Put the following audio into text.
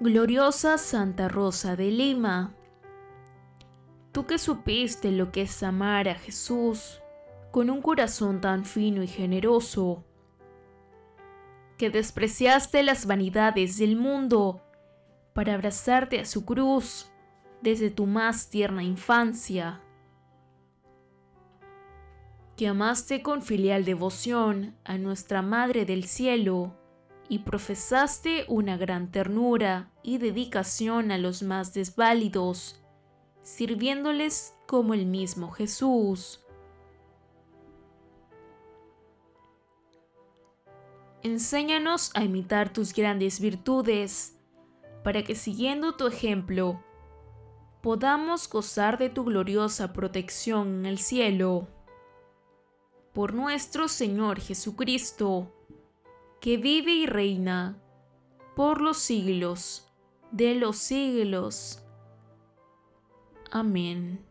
Gloriosa Santa Rosa de Lima, tú que supiste lo que es amar a Jesús con un corazón tan fino y generoso, que despreciaste las vanidades del mundo para abrazarte a su cruz desde tu más tierna infancia, que amaste con filial devoción a nuestra Madre del Cielo, y profesaste una gran ternura y dedicación a los más desválidos, sirviéndoles como el mismo Jesús. Enséñanos a imitar tus grandes virtudes, para que siguiendo tu ejemplo, podamos gozar de tu gloriosa protección en el cielo. Por nuestro Señor Jesucristo, que vive y reina por los siglos de los siglos. Amén.